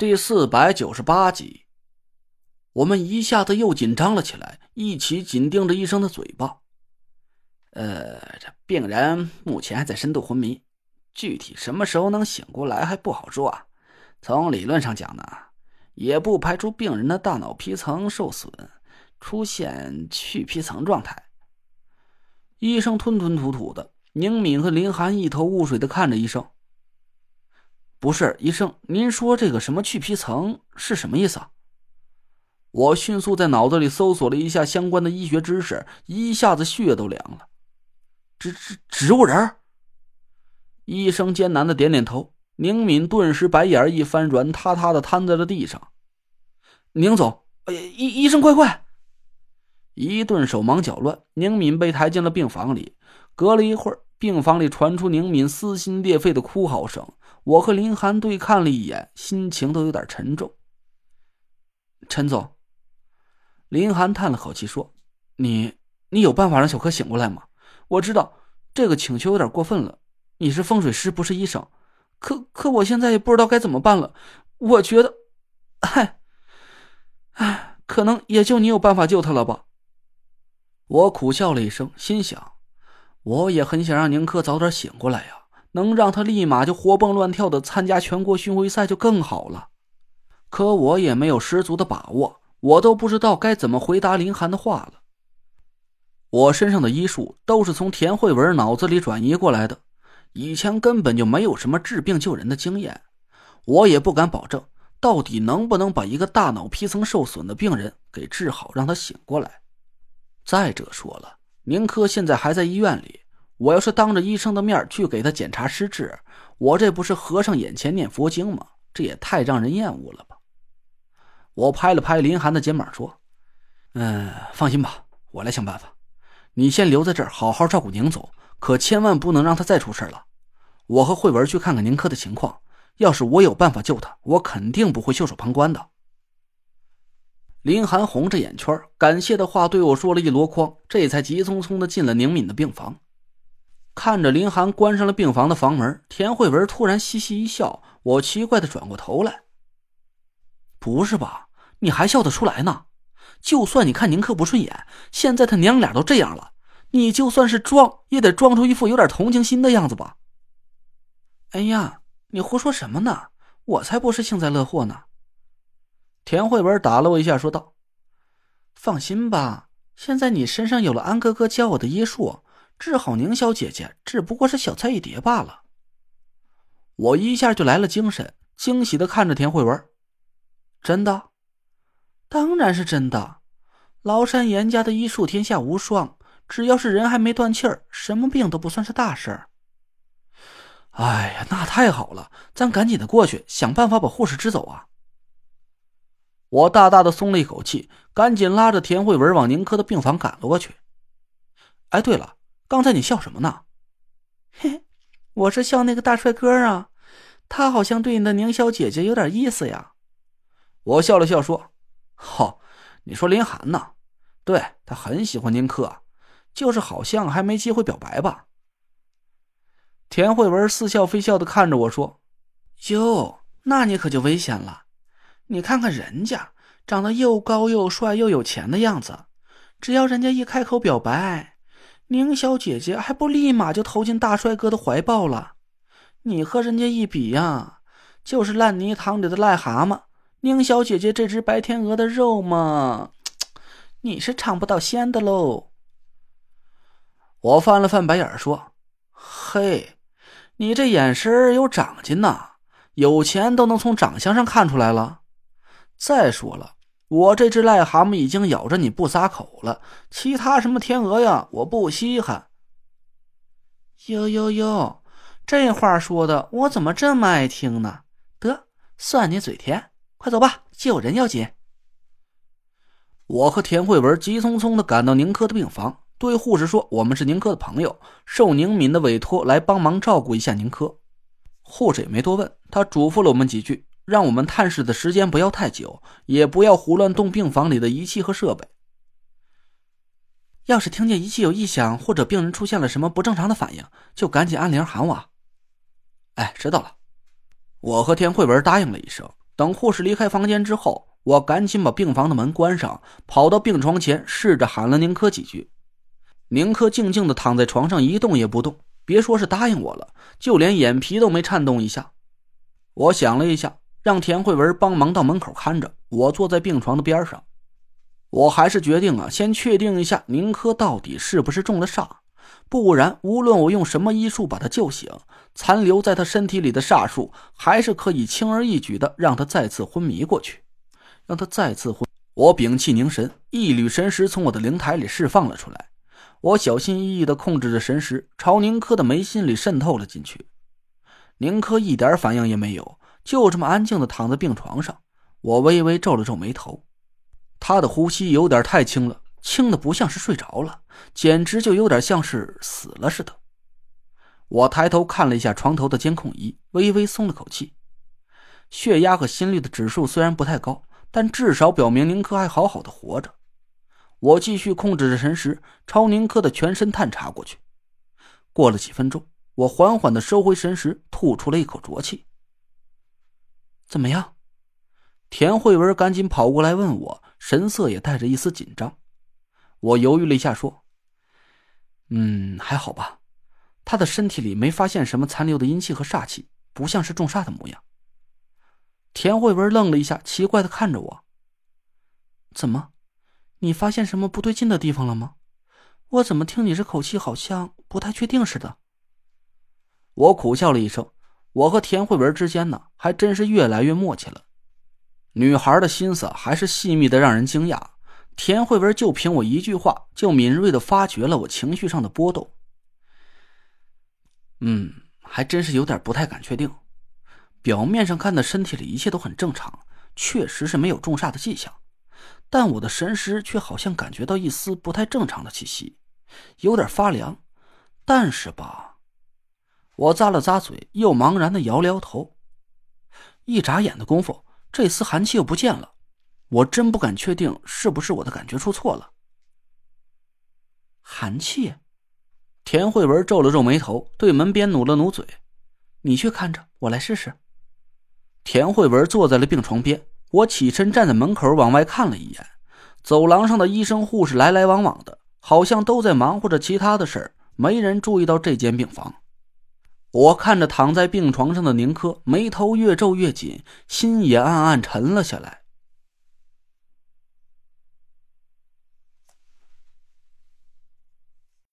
第四百九十八集，我们一下子又紧张了起来，一起紧盯着医生的嘴巴。呃，这病人目前还在深度昏迷，具体什么时候能醒过来还不好说啊。从理论上讲呢，也不排除病人的大脑皮层受损，出现去皮层状态。医生吞吞吐吐的，宁敏和林寒一头雾水的看着医生。不是医生，您说这个什么去皮层是什么意思啊？我迅速在脑子里搜索了一下相关的医学知识，一下子血都凉了。植植植物人？医生艰难的点点头。宁敏顿时白眼一翻，软塌塌的瘫在了地上。宁总，哎，医医生快快！一顿手忙脚乱，宁敏被抬进了病房里。隔了一会儿，病房里传出宁敏撕心裂肺的哭嚎声。我和林寒对看了一眼，心情都有点沉重。陈总，林寒叹了口气说：“你，你有办法让小柯醒过来吗？我知道这个请求有点过分了，你是风水师，不是医生，可可我现在也不知道该怎么办了。我觉得，唉，唉，可能也就你有办法救他了吧。”我苦笑了一声，心想：我也很想让宁珂早点醒过来呀。能让他立马就活蹦乱跳的参加全国巡回赛就更好了，可我也没有十足的把握，我都不知道该怎么回答林寒的话了。我身上的医术都是从田慧文脑子里转移过来的，以前根本就没有什么治病救人的经验，我也不敢保证到底能不能把一个大脑皮层受损的病人给治好，让他醒过来。再者说了，宁珂现在还在医院里。我要是当着医生的面去给他检查失智，我这不是和尚眼前念佛经吗？这也太让人厌恶了吧！我拍了拍林寒的肩膀说：“嗯，放心吧，我来想办法。你先留在这儿，好好照顾宁总，可千万不能让他再出事了。我和慧文去看看宁珂的情况，要是我有办法救他，我肯定不会袖手旁观的。”林寒红着眼圈，感谢的话对我说了一箩筐，这才急匆匆的进了宁敏的病房。看着林寒关上了病房的房门，田慧文突然嘻嘻一笑。我奇怪的转过头来：“不是吧？你还笑得出来呢？就算你看宁珂不顺眼，现在他娘俩都这样了，你就算是装，也得装出一副有点同情心的样子吧？”哎呀，你胡说什么呢？我才不是幸灾乐祸呢！田慧文打了我一下，说道：“放心吧，现在你身上有了安哥哥教我的医术。”治好宁小姐姐只不过是小菜一碟罢了。我一下就来了精神，惊喜的看着田慧文：“真的？当然是真的。崂山严家的医术天下无双，只要是人还没断气儿，什么病都不算是大事儿。”哎呀，那太好了，咱赶紧的过去，想办法把护士支走啊！我大大的松了一口气，赶紧拉着田慧文往宁珂的病房赶了过去。哎，对了。刚才你笑什么呢？嘿，我是笑那个大帅哥啊，他好像对你的宁小姐姐有点意思呀。我笑了笑说：“好，你说林涵呢？对他很喜欢宁珂，就是好像还没机会表白吧。”田慧文似笑非笑的看着我说：“哟，那你可就危险了。你看看人家长得又高又帅又有钱的样子，只要人家一开口表白。”宁小姐姐还不立马就投进大帅哥的怀抱了？你和人家一比呀，就是烂泥塘里的癞蛤蟆。宁小姐姐这只白天鹅的肉嘛，你是尝不到鲜的喽。我翻了翻白眼说：“嘿，你这眼神有长进呐，有钱都能从长相上看出来了。再说了。”我这只癞蛤蟆已经咬着你不撒口了，其他什么天鹅呀，我不稀罕。哟哟哟，这话说的我怎么这么爱听呢？得，算你嘴甜，快走吧，救人要紧。我和田慧文急匆匆的赶到宁珂的病房，对护士说：“我们是宁珂的朋友，受宁敏的委托来帮忙照顾一下宁珂。”护士也没多问，他嘱咐了我们几句。让我们探视的时间不要太久，也不要胡乱动病房里的仪器和设备。要是听见仪器有异响，或者病人出现了什么不正常的反应，就赶紧按铃喊我。哎，知道了。我和田慧文答应了一声，等护士离开房间之后，我赶紧把病房的门关上，跑到病床前，试着喊了宁珂几句。宁珂静静的躺在床上，一动也不动。别说是答应我了，就连眼皮都没颤动一下。我想了一下，让田慧文帮忙到门口看着，我坐在病床的边上。我还是决定啊，先确定一下宁珂到底是不是中了煞，不然无论我用什么医术把他救醒，残留在他身体里的煞术还是可以轻而易举的让他再次昏迷过去，让他再次昏。我屏气凝神，一缕神识从我的灵台里释放了出来。我小心翼翼地控制着神识，朝宁珂的眉心里渗透了进去。宁珂一点反应也没有，就这么安静地躺在病床上。我微微皱了皱眉头，他的呼吸有点太轻了，轻的不像是睡着了，简直就有点像是死了似的。我抬头看了一下床头的监控仪，微微松了口气。血压和心率的指数虽然不太高，但至少表明宁珂还好好的活着。我继续控制着神识，朝宁珂的全身探查过去。过了几分钟，我缓缓的收回神识，吐出了一口浊气。怎么样？田慧文赶紧跑过来问我，神色也带着一丝紧张。我犹豫了一下，说：“嗯，还好吧。他的身体里没发现什么残留的阴气和煞气，不像是中煞的模样。”田慧文愣了一下，奇怪的看着我：“怎么？”你发现什么不对劲的地方了吗？我怎么听你这口气好像不太确定似的？我苦笑了一声。我和田慧文之间呢，还真是越来越默契了。女孩的心思还是细密的，让人惊讶。田慧文就凭我一句话，就敏锐的发觉了我情绪上的波动。嗯，还真是有点不太敢确定。表面上看的身体里一切都很正常，确实是没有中煞的迹象。但我的神识却好像感觉到一丝不太正常的气息，有点发凉。但是吧，我咂了咂嘴，又茫然的摇了摇头。一眨眼的功夫，这丝寒气又不见了。我真不敢确定是不是我的感觉出错了。寒气？田慧文皱了皱眉头，对门边努了努嘴：“你去看着，我来试试。”田慧文坐在了病床边。我起身站在门口往外看了一眼，走廊上的医生护士来来往往的，好像都在忙活着其他的事儿，没人注意到这间病房。我看着躺在病床上的宁珂，眉头越皱越紧，心也暗暗沉了下来。